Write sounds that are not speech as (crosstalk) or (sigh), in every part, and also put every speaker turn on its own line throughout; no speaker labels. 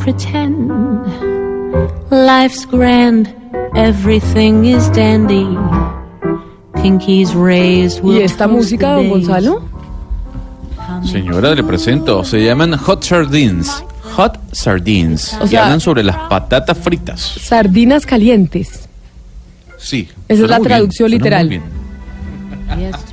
pretend. Life's grand, everything is dandy. Pinky's raised will
¿Y esta música, don. Gonzalo?
Señora, le presento. Se llaman Hot Sardines. Hot Sardines.
O
y
sea-
hablan sobre las patatas fritas.
Sardinas calientes.
Sí.
es
suena
la
bien,
traducción
suena muy
literal.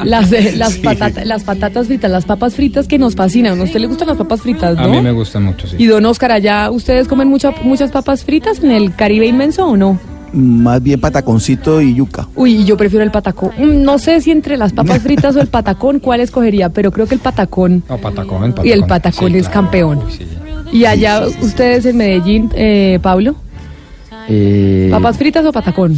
Las, eh, las,
Sí.
patata- las patatas fritas, las papas fritas que nos fascinan. ¿A usted le gustan las papas fritas, no?
A mí me gustan mucho, sí.
Y don Oscar, allá, ¿ustedes comen mucha- muchas papas fritas en el Caribe inmenso o no?
Más bien pataconcito y yuca.
Uy, yo prefiero el patacón. No sé si entre las papas fritas o el patacón, ¿cuál escogería? Pero creo que el patacón.
No, patacón, el patacón.
Y el patacón es campeón.
Uy, sí.
Y allá, ustedes en Medellín, eh, Pablo,
Eh,
¿papas fritas o patacón?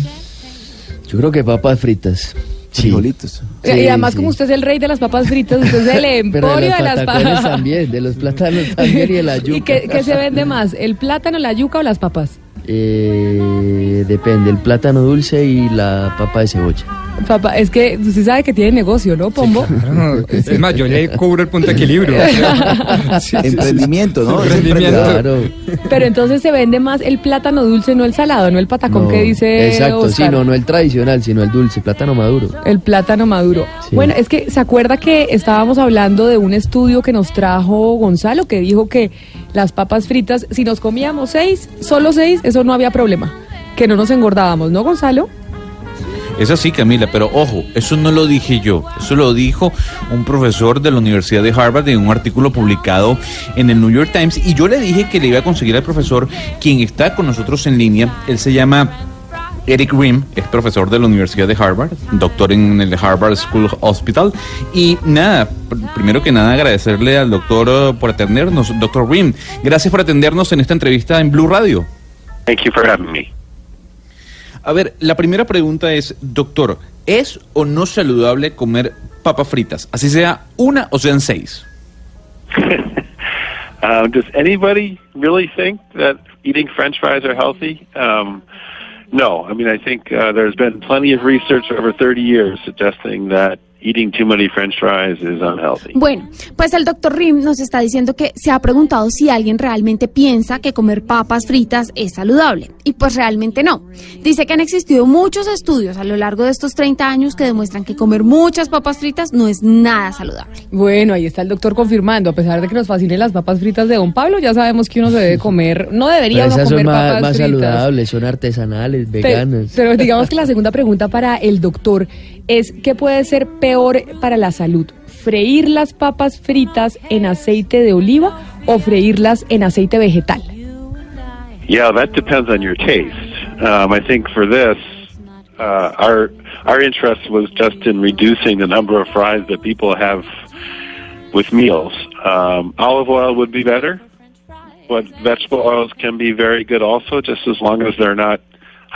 Yo creo que papas fritas. Sí.
Frijolitos.
y además,
sí.
como usted es el rey de las papas fritas, usted es el (laughs) emporio
de
de
los
las papas.
también, de los plátanos también y de la yuca. (laughs)
¿Y qué, qué se vende más? ¿El plátano, la yuca o las papas?
Eh, depende, el plátano dulce y la papa de cebolla.
Papá, es que usted sabe que tiene negocio, ¿no, Pombo?
Claro, Es más, yo le cubro el punto de equilibrio. (laughs) Sí, sí, sí.
Emprendimiento, ¿no?
Emprendimiento.
Claro.
Pero entonces se vende más el plátano dulce, no el salado, no el patacón
No,
que dice
Exacto, sí, no, no el tradicional, sino el dulce, plátano maduro.
El plátano maduro.
Sí.
Bueno, es que se acuerda que estábamos hablando de un estudio que nos trajo Gonzalo, que dijo que las papas fritas, si nos comíamos seis, solo seis, eso no había problema. Que no nos engordábamos, ¿no, Gonzalo?
Es así, Camila, pero ojo, eso no lo dije yo, eso lo dijo un profesor de la Universidad de Harvard en un artículo publicado en el New York Times y yo le dije que le iba a conseguir al profesor quien está con nosotros en línea, él se llama Eric Rim, es profesor de la Universidad de Harvard, doctor en el Harvard School Hospital y nada, pr- primero que nada agradecerle al doctor eh, por atendernos, doctor Rim, gracias por atendernos en esta entrevista en Blue Radio.
Thank you for having me.
A ver, la primera pregunta es, doctor, ¿es o no saludable comer papas fritas? Así sea una o sean seis.
um, (laughs) does anybody really think that eating French fries are healthy? Um, no. I mean, I think uh, there's been plenty of research over 30 years suggesting that eating too many French fries is unhealthy.
Bueno, pues el doctor Rim nos está diciendo que se ha preguntado si alguien realmente piensa que comer papas fritas es saludable. Y pues realmente no. Dice que han existido muchos estudios a lo largo de estos 30 años que demuestran que comer muchas papas fritas no es nada saludable.
Bueno, ahí está el doctor confirmando, a pesar de que nos fascinen las papas fritas de Don Pablo, ya sabemos que uno se debe comer, no debería uno comer
son más,
papas
más
fritas.
saludables, son artesanales, veganas.
Pero digamos que la segunda pregunta para el doctor es ¿qué puede ser peor para la salud? ¿Freír las papas fritas en aceite de oliva o freírlas en aceite vegetal?
Yeah, that depends on your taste. Um, I think for this, uh, our our interest was just in reducing the number of fries that people have with meals. Um, olive oil would be better, but vegetable oils can be very good also, just as long as they're not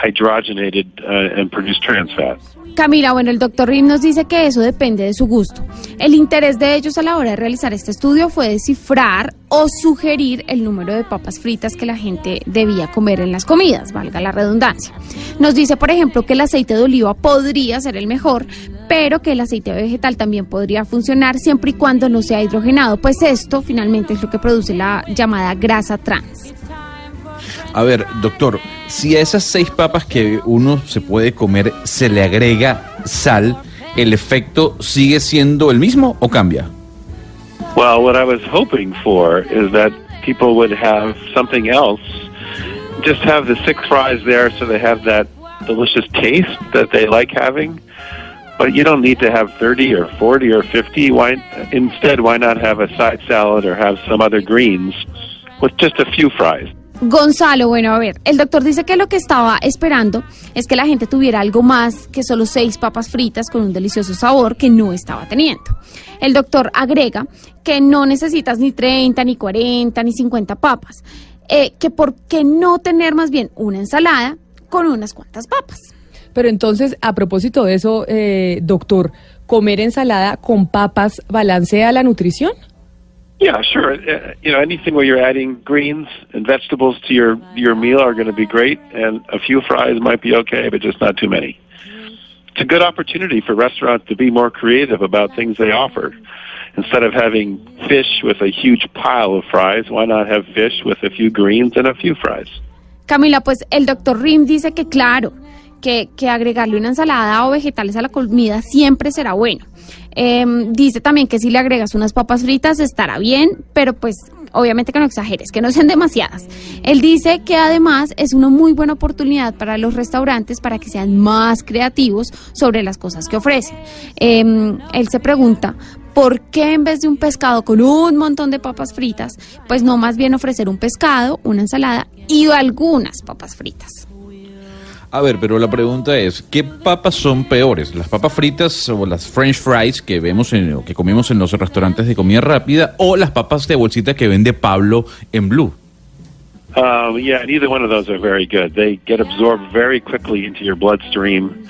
hydrogenated uh, and produce trans fat.
Camila, bueno, el doctor Rim nos dice que eso depende de su gusto. El interés de ellos a la hora de realizar este estudio fue descifrar o sugerir el número de papas fritas que la gente debía comer en las comidas, valga la redundancia. Nos dice, por ejemplo, que el aceite de oliva podría ser el mejor, pero que el aceite vegetal también podría funcionar siempre y cuando no sea hidrogenado, pues esto finalmente es lo que produce la llamada grasa trans.
A ver, doctor, si a esas seis papas que uno se puede comer se le agrega sal, ¿el efecto sigue siendo el mismo o cambia?
Well, what I was hoping for is that people would have something else. Just have the six fries there so they have that delicious taste that they like having. But you don't need to have 30 or 40 or 50. Why instead why not have a side salad or have some other greens with just a few fries?
Gonzalo, bueno, a ver, el doctor dice que lo que estaba esperando es que la gente tuviera algo más que solo seis papas fritas con un delicioso sabor que no estaba teniendo. El doctor agrega que no necesitas ni 30, ni 40, ni 50 papas, eh, que por qué no tener más bien una ensalada con unas cuantas papas.
Pero entonces, a propósito de eso, eh, doctor, ¿comer ensalada con papas balancea la nutrición?
Yeah, sure. Uh, you know, anything where you're adding greens and vegetables to your your meal are going to be great, and a few fries might be okay, but just not too many. It's a good opportunity for restaurants to be more creative about things they offer. instead of having fish with a huge pile of fries, why not have fish with a few greens and a few fries?
Camila, pues el doctor Rim dice que claro, que, agregarle una ensalada o vegetales a la comida siempre será bueno. Em, dice también que si le agregas unas papas fritas estará bien, pero pues obviamente que no exageres, que no sean demasiadas. Él dice que además es una muy buena oportunidad para los restaurantes para que sean más creativos sobre las cosas que ofrecen. Em, él se pregunta, ¿por qué en vez de un pescado con un montón de papas fritas, pues no más bien ofrecer un pescado, una ensalada y algunas papas fritas?
A ver, pero la pregunta es, ¿qué papas son peores? ¿Las papas fritas o las french fries que vemos en, o que comemos en los restaurantes de comida rápida o las papas de bolsita que vende Pablo en Blue?
Um, yeah, neither one of those are very good. They get absorbed very quickly into your bloodstream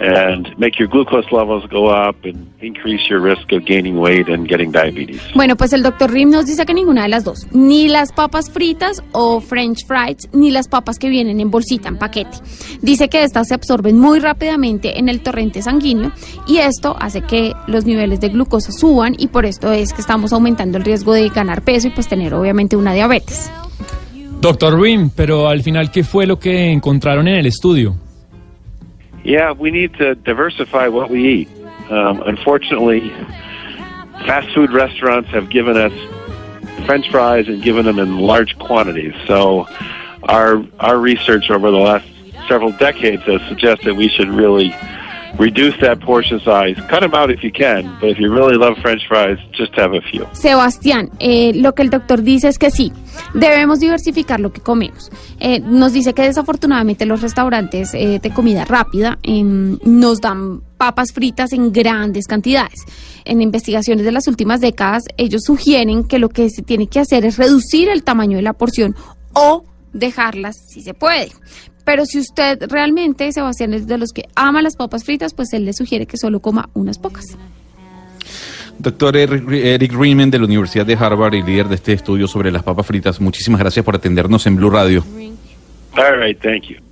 and make your glucose levels go up and increase your risk of gaining weight and getting diabetes.
Bueno, pues el doctor Rim nos dice que ninguna de las dos, ni las papas fritas o french fries, ni las papas que vienen en bolsita, en paquete. Dice que estas se absorben muy rápidamente en el torrente sanguíneo y esto hace que los niveles de glucosa suban y por esto es que estamos aumentando el riesgo de ganar peso y pues tener obviamente una diabetes.
Doctor Rim, pero al final, ¿qué fue lo que encontraron en el estudio?
Yeah, we need to diversify what we eat. Um, unfortunately, fast food restaurants have given us French fries and given them in large quantities. So, our our research over the last several decades has suggested we should really reduce that portion size. Cut them out if you can, but if you really love French fries, just have a few.
Sebastián, eh, lo que el doctor dice es que sí, debemos diversificar lo que comemos. Eh, nos dice que desafortunadamente los restaurantes eh, de comida rápida em, nos dan papas fritas en grandes cantidades. En investigaciones de las últimas décadas, ellos sugieren que lo que se tiene que hacer es reducir el tamaño de la porción o dejarlas si se puede. Pero si usted realmente, Sebastián, es de los que ama las papas fritas, pues él le sugiere que solo coma unas pocas.
Doctor Eric, Riemann de la Universidad de Harvard y líder de este estudio sobre las papas fritas, muchísimas gracias por atendernos en Blue Radio.
All right, thank you.